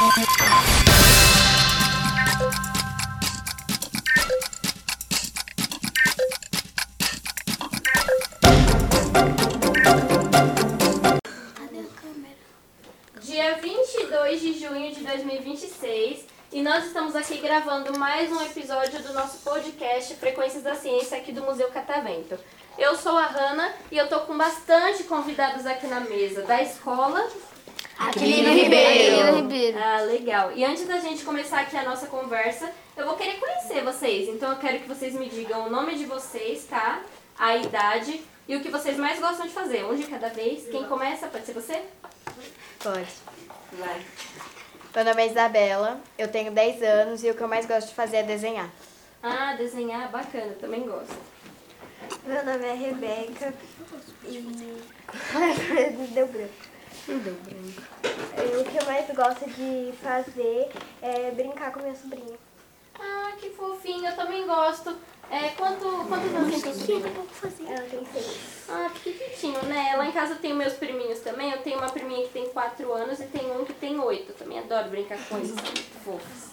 Dia 22 de junho de 2026 e nós estamos aqui gravando mais um episódio do nosso podcast Frequências da Ciência aqui do Museu Catavento. Eu sou a Hanna e eu tô com bastante convidados aqui na mesa da escola. Aquilino Ribeiro. Ribeiro. Ah, legal. E antes da gente começar aqui a nossa conversa, eu vou querer conhecer vocês. Então eu quero que vocês me digam o nome de vocês, tá? A idade e o que vocês mais gostam de fazer. Um de cada vez. Quem começa? Pode ser você? Pode. Vai. Meu nome é Isabela, eu tenho 10 anos e o que eu mais gosto de fazer é desenhar. Ah, desenhar, bacana, também gosto. Meu nome é Rebeca e. Deu branco. Deu branco. O que eu mais gosto de fazer é brincar com minha sobrinha. Ah, que fofinho, eu também gosto. É, quanto, quantos anos tem sua sobrinha? Ela tem seis. Ah, que bonitinho, né? Lá em casa eu tenho meus priminhos também. Eu tenho uma priminha que tem 4 anos e tem um que tem 8. Também adoro brincar com eles, fofos.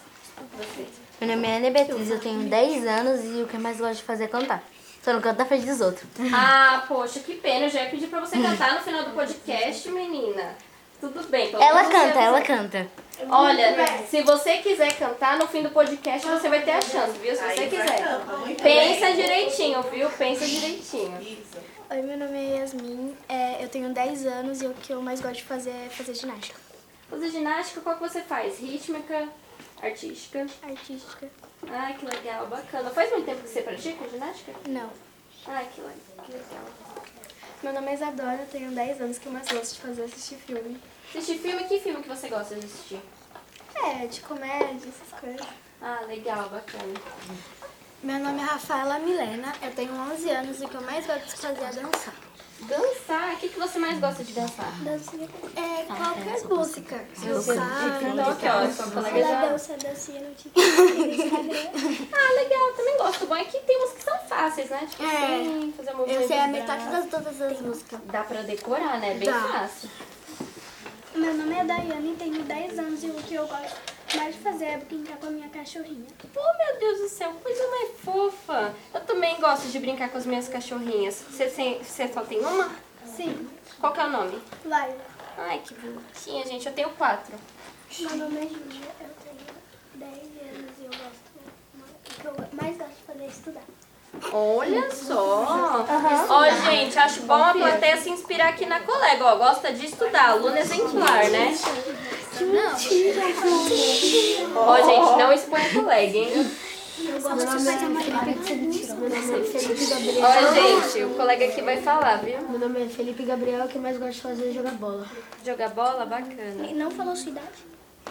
Vocês? Meu nome é Ana Beatriz, eu tenho 10 anos e o que eu mais gosto de fazer é cantar. Só não canto na frente dos outros. Ah, poxa, que pena. Eu já ia pedir pra você cantar no final do podcast, menina. Tudo bem. pelo Ela canta, você- ela canta. Olha, se você quiser cantar no fim do podcast, você vai ter a chance, viu? Se você quiser. Pensa direitinho, viu? Pensa direitinho. Oi, meu nome é Yasmin, é, eu tenho 10 anos e o que eu mais gosto de fazer é fazer ginástica Fazer ginástica, qual que você faz? Rítmica, artística? artística. Ai, que legal, bacana. Faz muito tempo que você pratica ginástica? Não. Ai, que que legal. Meu nome é Isadora, tenho 10 anos, que eu mais gosto de fazer assistir filme. Assistir filme, que filme que você gosta de assistir? É, de comédia, essas coisas. Ah, legal, bacana. Meu nome é Rafaela Milena, eu tenho 11 anos e o que eu mais gosto de fazer é dançar. Dançar, o que, que você mais gosta de dançar? É qualquer música. Dançar. Aqui, ó, sua colega Ela já... dança, dancinha no TikTok. Ah, legal, também gosto. O bom é que tem umas que são fáceis, né? Tipo assim, fazer Eu movimentos sei a de metade das todas as músicas. Dá pra decorar, né? Bem Dá. fácil. Meu nome é Daiane, tenho 10 anos e o que eu gosto mais de fazer é brincar com a minha cachorrinha. Oh, meu Deus do céu, coisa mais fofa. Eu também gosto de brincar com as minhas cachorrinhas. Você, só tem uma? Sim, Qual que é o nome? Laila. Ai, que bonitinha, gente. Eu tenho quatro. Meu nome é Júlia, eu tenho 10 anos e eu gosto. O que eu mais gosto de fazer é estudar. Olha só. Ó, gente, acho bom a plateia se inspirar aqui na colega. Ó, gosta de estudar, aluna exemplar, né? Ó, gente, não expõe a colega, hein? Eu gosto de fazer Meu nome é Felipe Gabriel. Ó, gente, o colega aqui vai falar, viu? Meu nome é Felipe Gabriel, o que eu mais gosto de fazer é jogar bola. Jogar bola, bacana. Não falou sua idade?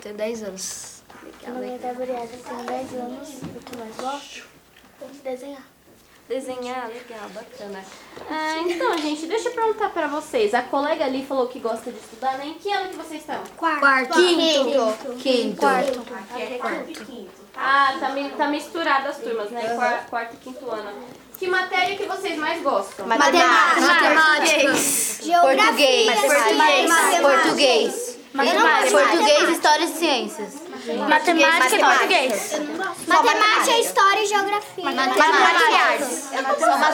Tenho 10 anos. Meu nome é Gabriela, eu tenho 10 anos. O que eu mais gosto é de desenhar. Desenhar, legal, bacana. Ah, então, gente, deixa eu perguntar pra vocês. A colega ali falou que gosta de estudar, né? Em que ano que vocês estão? Quarto. Quinto. Quinto. Ah, tá, mi- tá misturado as turmas, né? Qua- Quarto e quinto ano. Que matéria que vocês mais gostam? Matemática. Português. Português. Português. Português, história e ciências. Matemática e português. Matemática, história e geografia. Matemática e artes.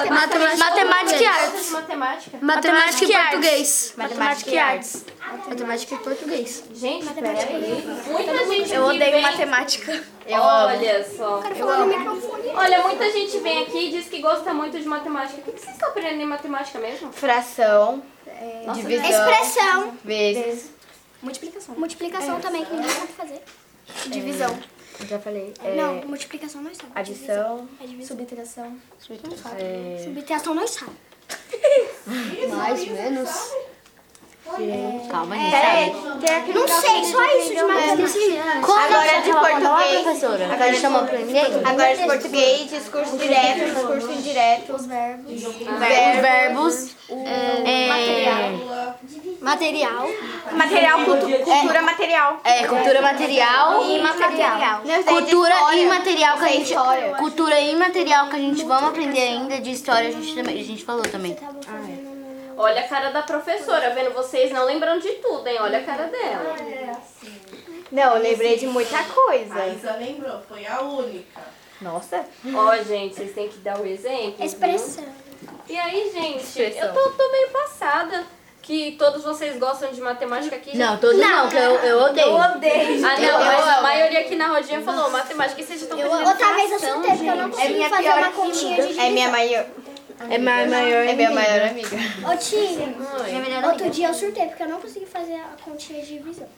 Matemática e artes. Matemática. Matemática e português. Matemática e artes. Matemática e português. Gente, peraí. Muita gente Eu odeio matemática. Olha só. Olha, muita gente vem aqui e diz que gosta muito de matemática. O que vocês estão aprendendo em matemática mesmo? Fração, divisão, Expressão. vezes. Multiplicação. Multiplicação também, que ninguém sabe fazer. Divisão. Eu já falei. É, Não, multiplicação nós sabemos. Adição. É divisão. Subtração. É... Subtração nós sabemos. Mais, menos. Calma, gente. É, Não sei, só isso de matemática. Agora de português. professora? Agora chamou pra ninguém? Agora de português, discurso direto, discurso indireto. Os verbos. Os verbos. É, Material. Material, cultu- cultura material. é, cultura material. Imaterial. Cultura História. imaterial que a é gente. Cultura imaterial que a gente vamos aprender ainda de história, a gente, também, a gente falou também. Olha a cara da professora, vendo vocês não lembrando de tudo, hein? Olha a cara dela. Não, eu lembrei de muita A coisa. Isa lembrou, foi a única. Nossa. Ó, gente, vocês têm que dar o exemplo. viu? Expressão. E aí, gente, Expressão. eu tô, tô meio passada que todos vocês gostam de matemática aqui. Não, todos não, que eu, eu odeio. odeio. Ah, não, Eu mas a maioria aqui na rodinha falou matemática e vocês estão fazendo Outra vez eu surtei porque eu não consegui minha fazer pior uma continha de divisão. É minha maior, É minha maior. é minha maior amiga. Ô tia, outro dia eu surtei porque eu não consegui fazer a continha de divisão.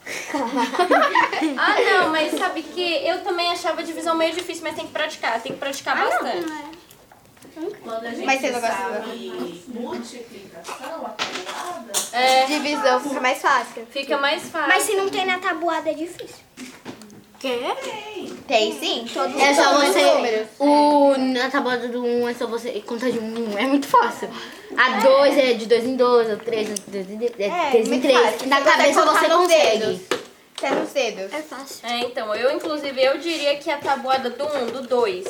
Ah, não, mas sabe que eu também achava a divisão meio difícil, mas tem que praticar, tem que praticar bastante. Quando a gente Mas você não gosta sabe multiplicação, a tabuada, É, Divisão fica mais fácil. fica mais fácil. Mas se não tem na tabuada é difícil. Tem sim. Todos É só você. números. O, na tábua do 1 é só você contar de 1 em 1. É muito fácil. A 2 é de 2 em 2, a 3 é de 2 em 3. É, É, 3 em muito 3. fácil. Na cabeça você consegue. dedos. Até nos dedos. É fácil. É, então, eu inclusive, eu diria que a tabuada do 1, do 2,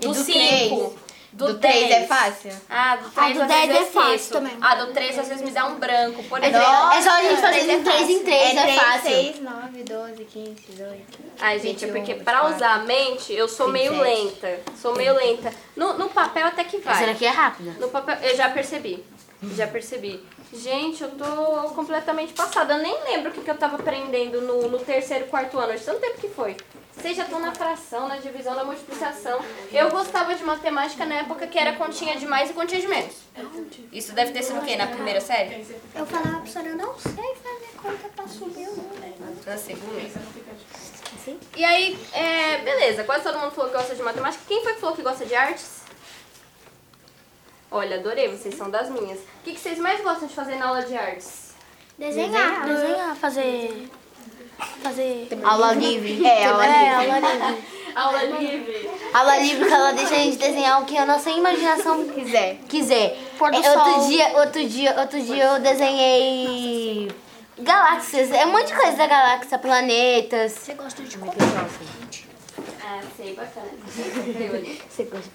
do do 5, do, Do 3 10. é fácil. Ah, do 3 do às vezes 10 é fácil também. Ah, do 3 às vezes me dá um branco, por É, exemplo. é só a gente fazer de 3 em 3, é, 3, fácil. 6, 9, 12, 15, 18. Ai, gente, é 21, porque pra 24. usar a mente, eu sou meio 27. lenta. Sou meio lenta. No, no papel até que vai. Essa daqui é rápida. No papel, eu já percebi. Já percebi. Gente, eu tô completamente passada. Eu nem lembro o que, que eu tava aprendendo no, no terceiro, quarto ano. De tanto tempo que foi. Vocês já estão na fração, na divisão, na multiplicação. Eu gostava de matemática na época que era continha de mais e continha de menos. Isso deve ter sido o quê? Na primeira série? Eu falava pra senhora, eu não sei fazer conta pra subir o número. Na segunda? E aí, é, beleza. Quase todo mundo falou que gosta de matemática. Quem foi que falou que gosta de artes? Olha, adorei. Vocês são das minhas. O que, que vocês mais gostam de fazer na aula de artes? Desenhar. Desenhar, fazer. Fazer. Aula livre. É, aula livre. aula livre. Aula livre. Aula livre que ela deixa a gente desenhar o que a nossa imaginação Quiser. quiser. Pôr do É, outro sol. dia, outro dia, outro dia eu desenhei galáxias, é um monte de coisa da galáxia, planetas. Você gosta de Ah, sei, bacana.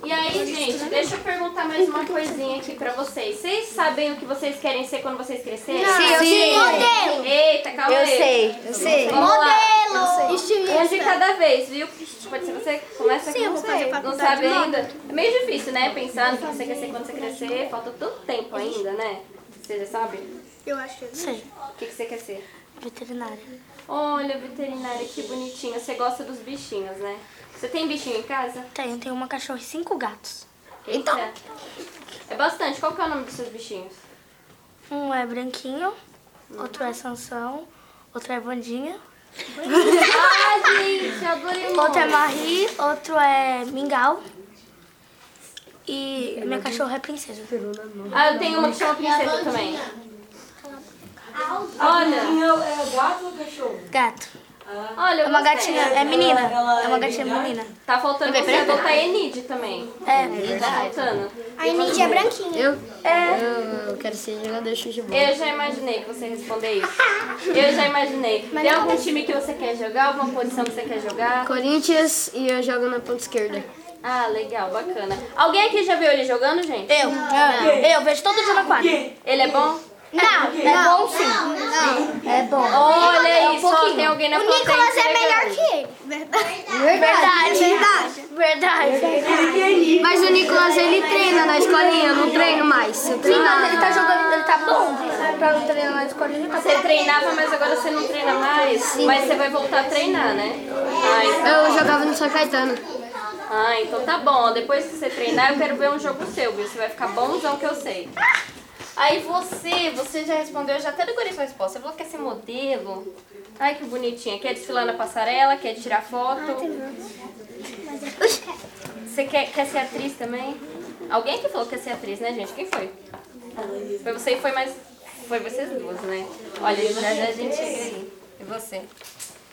E aí, gente, deixa eu perguntar mais uma coisinha aqui pra vocês. Vocês sabem o que vocês querem ser quando vocês crescerem? Sim, eu sei. Modelo. Eita, calma Eu aí. sei. Eu sei. Vamos. Modelo. Um de cada vez, viu? Pode ser você? Começa aqui. Sim, eu vou fazer Não sabe ainda? É meio difícil, né? Pensar no que você quer ser quando você crescer. Falta tanto tempo ainda, né? Você já sabe? Eu acho que Sei. O que, que você quer ser? Veterinária. Olha, veterinária, que bonitinho. Você gosta dos bichinhos, né? Você tem bichinho em casa? Tenho, tenho uma cachorra e cinco gatos. Eita. É bastante. Qual que é o nome dos seus bichinhos? Um é branquinho, outro é Sansão, outro é Vandinha, Ah, gente, adorei o outro é. Marie, outro é Mingau. E minha cachorra é princesa. Ah, eu tenho uma que chama Princesa também. Olha, Gato. olha, É uma gatinha, é menina. É uma gatinha menina. Tá faltando você adotar a Enid também. É. Tá faltando. A Enid é branquinha. Eu, eu, eu quero ser jogador de futebol. Eu já imaginei que você responder isso. Eu já imaginei. Tem algum time que você quer jogar? Alguma posição que você quer jogar? Corinthians e eu jogo na ponta esquerda. Ah, legal, bacana. Alguém aqui já viu ele jogando, gente? Eu. Eu vejo todo dia na quadra. Ele é bom? Não, é bom sim. É bom. Olha aí, só tem alguém na O plateia Nicolas é melhor que ele. Verdade. Verdade. Verdade. Mas o Nicolas ele treina na escolinha, eu não treino mais. Eu Sim, mas ele tá jogando, ele tá bom. Pra não treinar na escola, ele tá Você treinava, mas agora você não treina mais. Mas você vai voltar a treinar, né? Ah, então, Eu jogava no São Caetano. ah, então tá bom. Depois que você treinar, eu quero ver um jogo seu, viu? Você vai ficar bonzão que eu sei. Aí você, você já respondeu, eu já até decorei sua resposta. Você falou que quer ser modelo. Ai, que bonitinha. Quer desfilar na passarela, quer tirar foto. Você quer, quer ser atriz também? Alguém que falou que quer ser atriz, né, gente? Quem foi? Foi você e foi mais... Foi vocês duas, né? Olha, já já a gente chega aí. E você?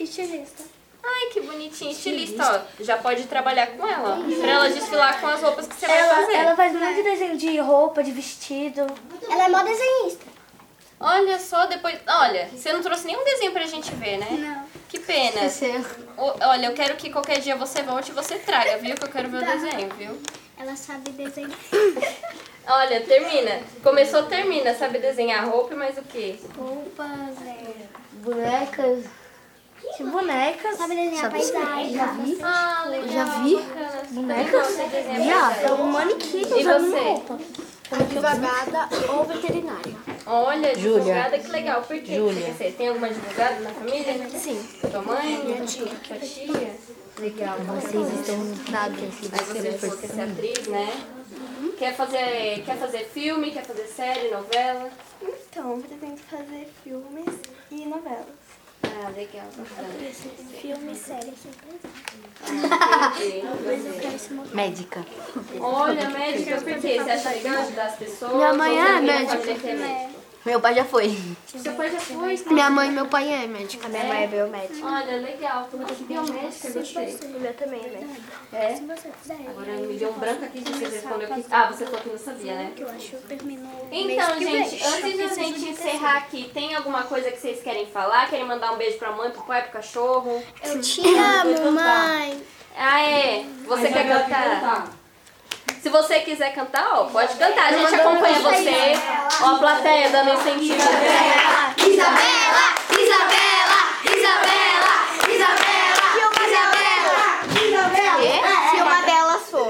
Estilista. Ai, que bonitinho. Estilista, ó. Já pode trabalhar com ela, ó. Pra ela desfilar com as roupas que você vai Ela, fazer. ela faz muito desenho de roupa, de vestido. Ela é mó desenhista. Olha só, depois... Olha, você não trouxe nenhum desenho pra gente ver, né? Não. Que pena. O- olha, eu quero que qualquer dia você volte e você traga, viu? Que eu quero ver o desenho, viu? Ela sabe desenhar. Olha, termina. Começou, termina. Sabe desenhar roupa e mais o quê? Roupas, é... Bonecas. Bonecas. Sabe desenhar paisagem. Ah, legal. Já vi? bacana. Bonecas? Já. É um manequim E usando você? roupa. Advogada ou veterinária. Olha, advogada, que legal. Por? Júlia. Você tem alguma advogada na família? Sim. Tua mãe? Minha tia. Tua tia? Legal. Vocês estão dados. Aí você falou que é ser atriz, né? Quer fazer, quer fazer filme, quer fazer série, novela? Então, pretendo fazer filmes e novelas. Ah, legal. Filme, série, assim. Entendi. Médica. Olha, médica, por quê? Você acha legal ajudar as pessoas? Minha mãe é médica. É médica? Meu pai já foi. Seu pai já foi? Minha mãe e meu pai é médica. A minha mãe é biomédica. Olha, legal. Biomédica, gostei. O meu também é médico. É? Se você fizer, Agora me deu um branco aqui você respondeu que... Ah, você falou que não sabia, né? eu acho que eu termino Então, gente, antes de a gente encerrar aqui, tem alguma coisa que vocês querem falar? Querem mandar um beijo pra mãe, pro pai, pro cachorro? Eu te amo, mãe. Ah, é? Você quer cantar? Se você quiser cantar, ó, pode cantar. A gente acompanha você. Ó, a plateia dando incentivo. Isabela, Isabela, Isabela, Isabela, Isabela. Se uma delas for.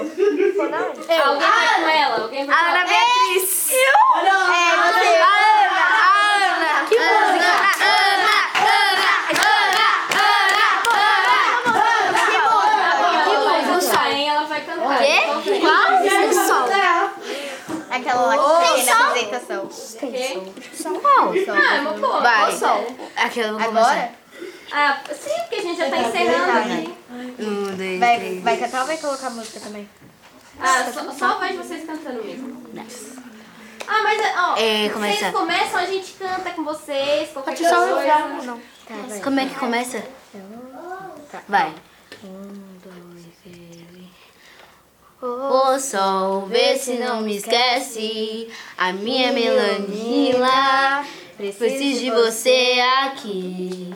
Alguém vai com ela? Alguém vai com ela? Beatriz. Eu? É, você. Ana, Ana. Que música? Ana, Ana, Ana, Ana, Ela vai cantar, hein? Ela vai cantar. Quê? Então, vem. Qual? Sol. Aquela lá que tem na apresentação. Quê? Qual? Ah, é uma boa. Vai. Aquela eu vou Agora? Ah, sim, porque a gente já tá encerrando aqui. Um, dois, Vai, três. vai cantar ou vai colocar música também? Ah, só, só a voz de vocês cantando mesmo. Ah, mas ó, É, vocês começa. começam, a gente canta com vocês, qualquer. Como é que começa? Vai. O sol, vê se não me esquece. A minha melanina. Preciso de você aqui.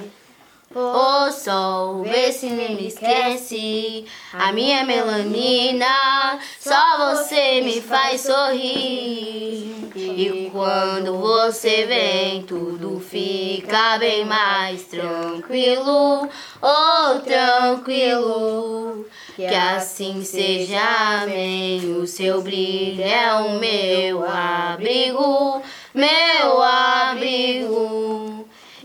O sol, vê se me esquece. A minha melanina. Só você me faz sorrir. E quando você vem, tudo fica bem mais tranquilo. Oh, tranquilo. Que assim seja, amém. O seu brilho é o meu abrigo, meu abrigo.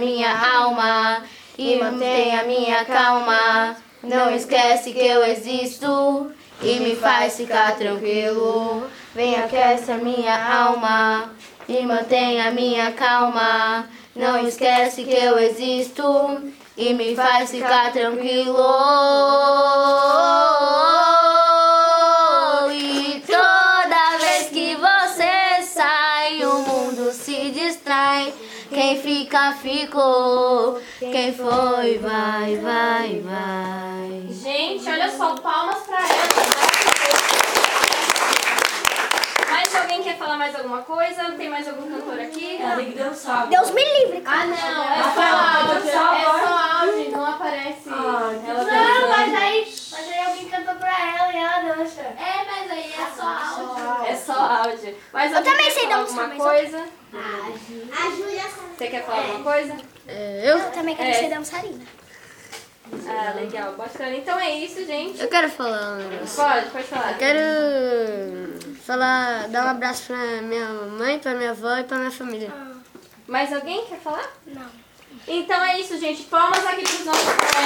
Minha alma e mantém a minha calma. Não esquece que eu existo e me faz ficar tranquilo. Vem aquece a minha alma e mantém a minha calma. Não esquece que eu existo e me faz ficar tranquilo. Fica, ficou. Quem foi, vai, vai, vai. Gente, olha só, palmas pra ela. Mais alguém quer falar mais alguma coisa? Tem mais algum cantor aqui? Tem que dançar. Deus me livre. Ah, não, é só áudio. É só áudio, não aparece. ela Não, mas aí, mas aí alguém cantou pra ela e ela dança. É, mas aí é só áudio. É só áudio. Mas Eu também sei falar dançar, alguma coisa? A Júlia sabe. Você quer falar alguma coisa? Eu também quero É. ser dançarina. Ah, legal, bacana. Então é isso, gente. Eu quero falar um negócio. Pode, pode falar. Quero falar, dar um abraço pra minha mãe, pra minha avó e pra minha família. Mais alguém quer falar? Não. Então é isso, gente. Palmas aqui pros nossos colegas.